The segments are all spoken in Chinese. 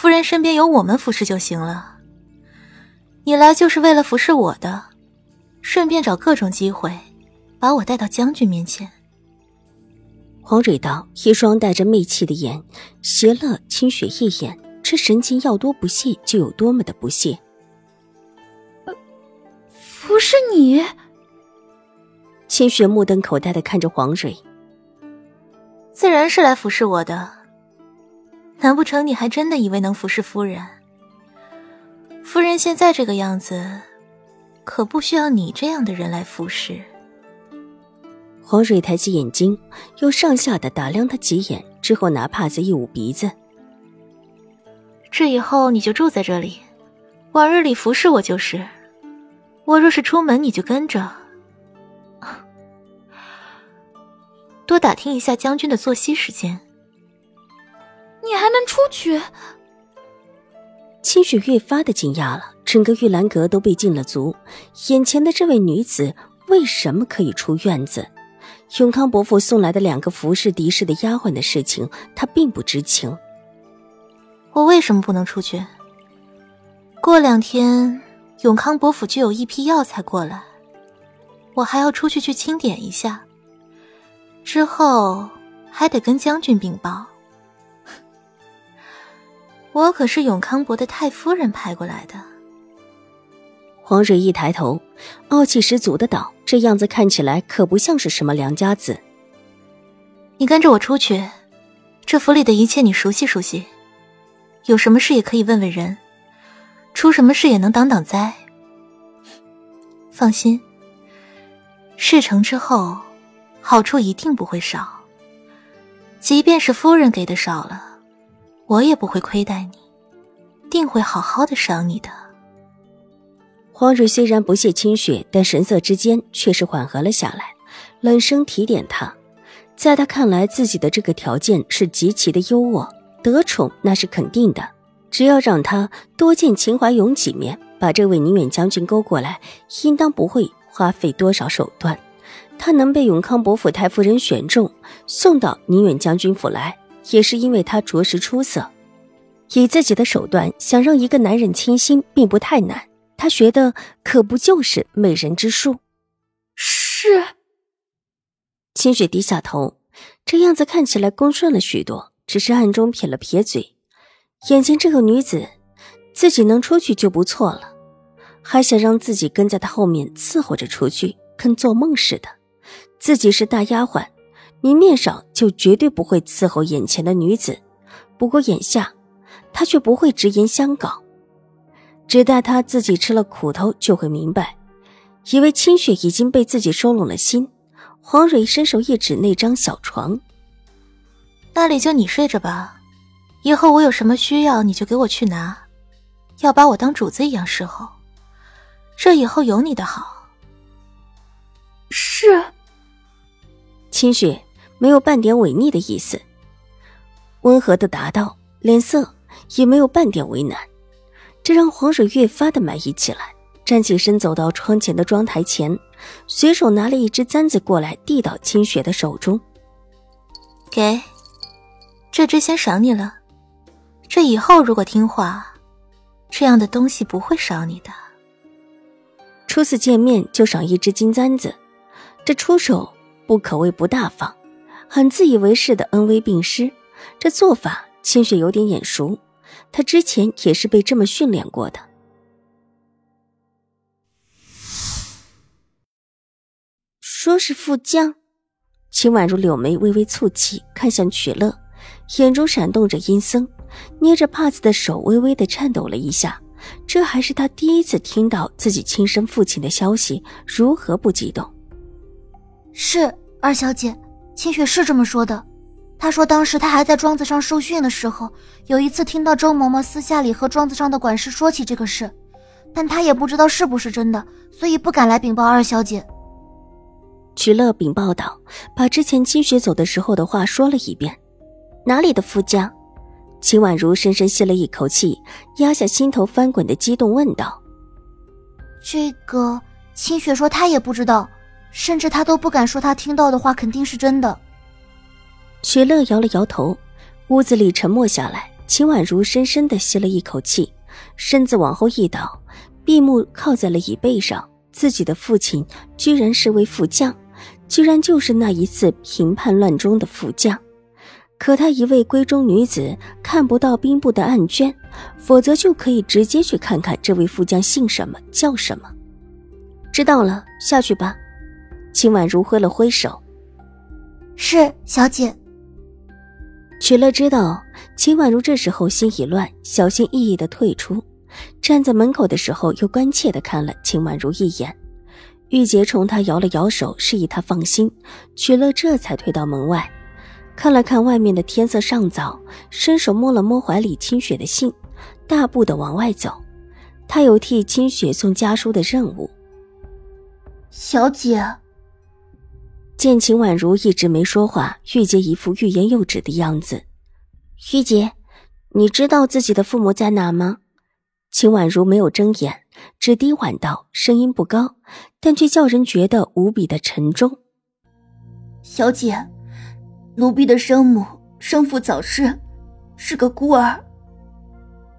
夫人身边有我们服侍就行了。你来就是为了服侍我的，顺便找各种机会把我带到将军面前。黄蕊道，一双带着媚气的眼斜了清雪一眼，这神情要多不屑就有多么的不屑。服侍你？清雪目瞪口呆的看着黄蕊，自然是来服侍我的。难不成你还真的以为能服侍夫人？夫人现在这个样子，可不需要你这样的人来服侍。黄蕊抬起眼睛，又上下的打量他几眼，之后拿帕子一捂鼻子。这以后你就住在这里，往日里服侍我就是。我若是出门，你就跟着。多打听一下将军的作息时间。你还能出去？清雪越发的惊讶了，整个玉兰阁都被禁了足，眼前的这位女子为什么可以出院子？永康伯父送来的两个服侍狄氏的丫鬟的事情，她并不知情。我为什么不能出去？过两天永康伯府就有一批药材过来，我还要出去去清点一下，之后还得跟将军禀报。我可是永康伯的太夫人派过来的。黄蕊一抬头，傲气十足的道：“这样子看起来可不像是什么良家子。”你跟着我出去，这府里的一切你熟悉熟悉，有什么事也可以问问人，出什么事也能挡挡灾。放心，事成之后，好处一定不会少。即便是夫人给的少了。我也不会亏待你，定会好好的赏你的。黄蕊虽然不屑清雪，但神色之间却是缓和了下来，冷声提点他。在他看来，自己的这个条件是极其的优渥，得宠那是肯定的。只要让他多见秦怀勇几面，把这位宁远将军勾过来，应当不会花费多少手段。他能被永康伯府太夫人选中，送到宁远将军府来。也是因为他着实出色，以自己的手段想让一个男人倾心并不太难。他学的可不就是美人之术？是。清雪低下头，这样子看起来恭顺了许多，只是暗中撇了撇嘴。眼前这个女子，自己能出去就不错了，还想让自己跟在她后面伺候着出去，跟做梦似的。自己是大丫鬟。明面上就绝对不会伺候眼前的女子，不过眼下他却不会直言相告，只待他自己吃了苦头就会明白。以为清雪已经被自己收拢了心，黄蕊伸手一指那张小床：“那里就你睡着吧，以后我有什么需要你就给我去拿，要把我当主子一样侍候。这以后有你的好。”是。清雪。没有半点违逆的意思，温和的答道，脸色也没有半点为难，这让黄水越发的满意起来。站起身，走到窗前的妆台前，随手拿了一只簪子过来，递到清雪的手中。给，这只先赏你了。这以后如果听话，这样的东西不会少你的。初次见面就赏一只金簪子，这出手不可谓不大方。很自以为是的恩威并施，这做法清雪有点眼熟，她之前也是被这么训练过的。说是副将，秦婉如柳眉微微蹙起，看向曲乐，眼中闪动着阴森，捏着帕子的手微微的颤抖了一下。这还是他第一次听到自己亲生父亲的消息，如何不激动？是二小姐。清雪是这么说的，她说当时她还在庄子上受训的时候，有一次听到周嬷嬷私下里和庄子上的管事说起这个事，但他也不知道是不是真的，所以不敢来禀报二小姐。曲乐禀报道，把之前清雪走的时候的话说了一遍。哪里的夫家？秦婉如深深吸了一口气，压下心头翻滚的激动，问道：“这个清雪说她也不知道，甚至他都不敢说他听到的话肯定是真的。”曲乐摇了摇头，屋子里沉默下来。秦婉如深深的吸了一口气，身子往后一倒，闭目靠在了椅背上。自己的父亲居然是位副将。居然就是那一次平叛乱中的副将，可她一位闺中女子看不到兵部的案卷，否则就可以直接去看看这位副将姓什么叫什么。知道了，下去吧。秦婉如挥了挥手。是小姐。曲乐知道秦婉如这时候心已乱，小心翼翼的退出，站在门口的时候又关切的看了秦婉如一眼。玉洁冲他摇了摇手，示意他放心。曲乐这才退到门外，看了看外面的天色尚早，伸手摸了摸怀里清雪的信，大步的往外走。他有替清雪送家书的任务。小姐，见秦婉如一直没说话，玉洁一副欲言又止的样子。玉洁，你知道自己的父母在哪吗？秦婉如没有睁眼。只低婉道，声音不高，但却叫人觉得无比的沉重。小姐，奴婢的生母生父早逝，是个孤儿。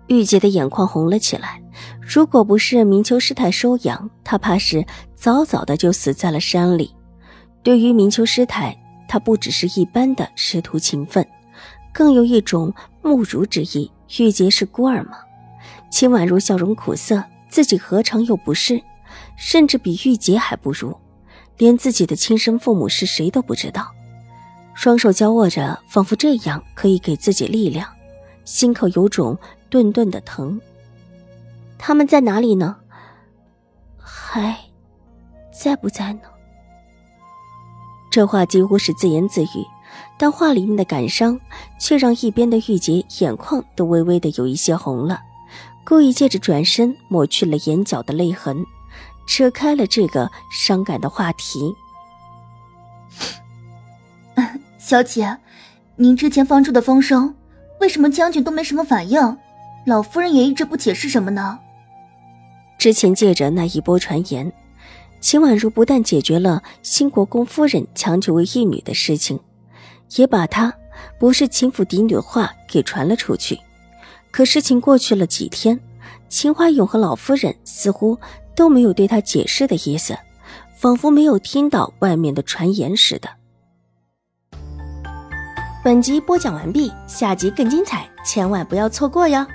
玉洁的眼眶红了起来。如果不是明秋师太收养，她怕是早早的就死在了山里。对于明秋师太，她不只是一般的师徒情分，更有一种慕如之意。玉洁是孤儿吗？秦婉如笑容苦涩。自己何尝又不是，甚至比玉洁还不如，连自己的亲生父母是谁都不知道。双手交握着，仿佛这样可以给自己力量，心口有种顿顿的疼。他们在哪里呢？还在不在呢？这话几乎是自言自语，但话里面的感伤却让一边的玉洁眼眶都微微的有一些红了。故意借着转身抹去了眼角的泪痕，扯开了这个伤感的话题。小姐，您之前放出的风声，为什么将军都没什么反应？老夫人也一直不解释什么呢？之前借着那一波传言，秦婉如不但解决了新国公夫人强娶为义女的事情，也把她不是秦府嫡女的话给传了出去。可事情过去了几天，秦怀勇和老夫人似乎都没有对他解释的意思，仿佛没有听到外面的传言似的。本集播讲完毕，下集更精彩，千万不要错过哟。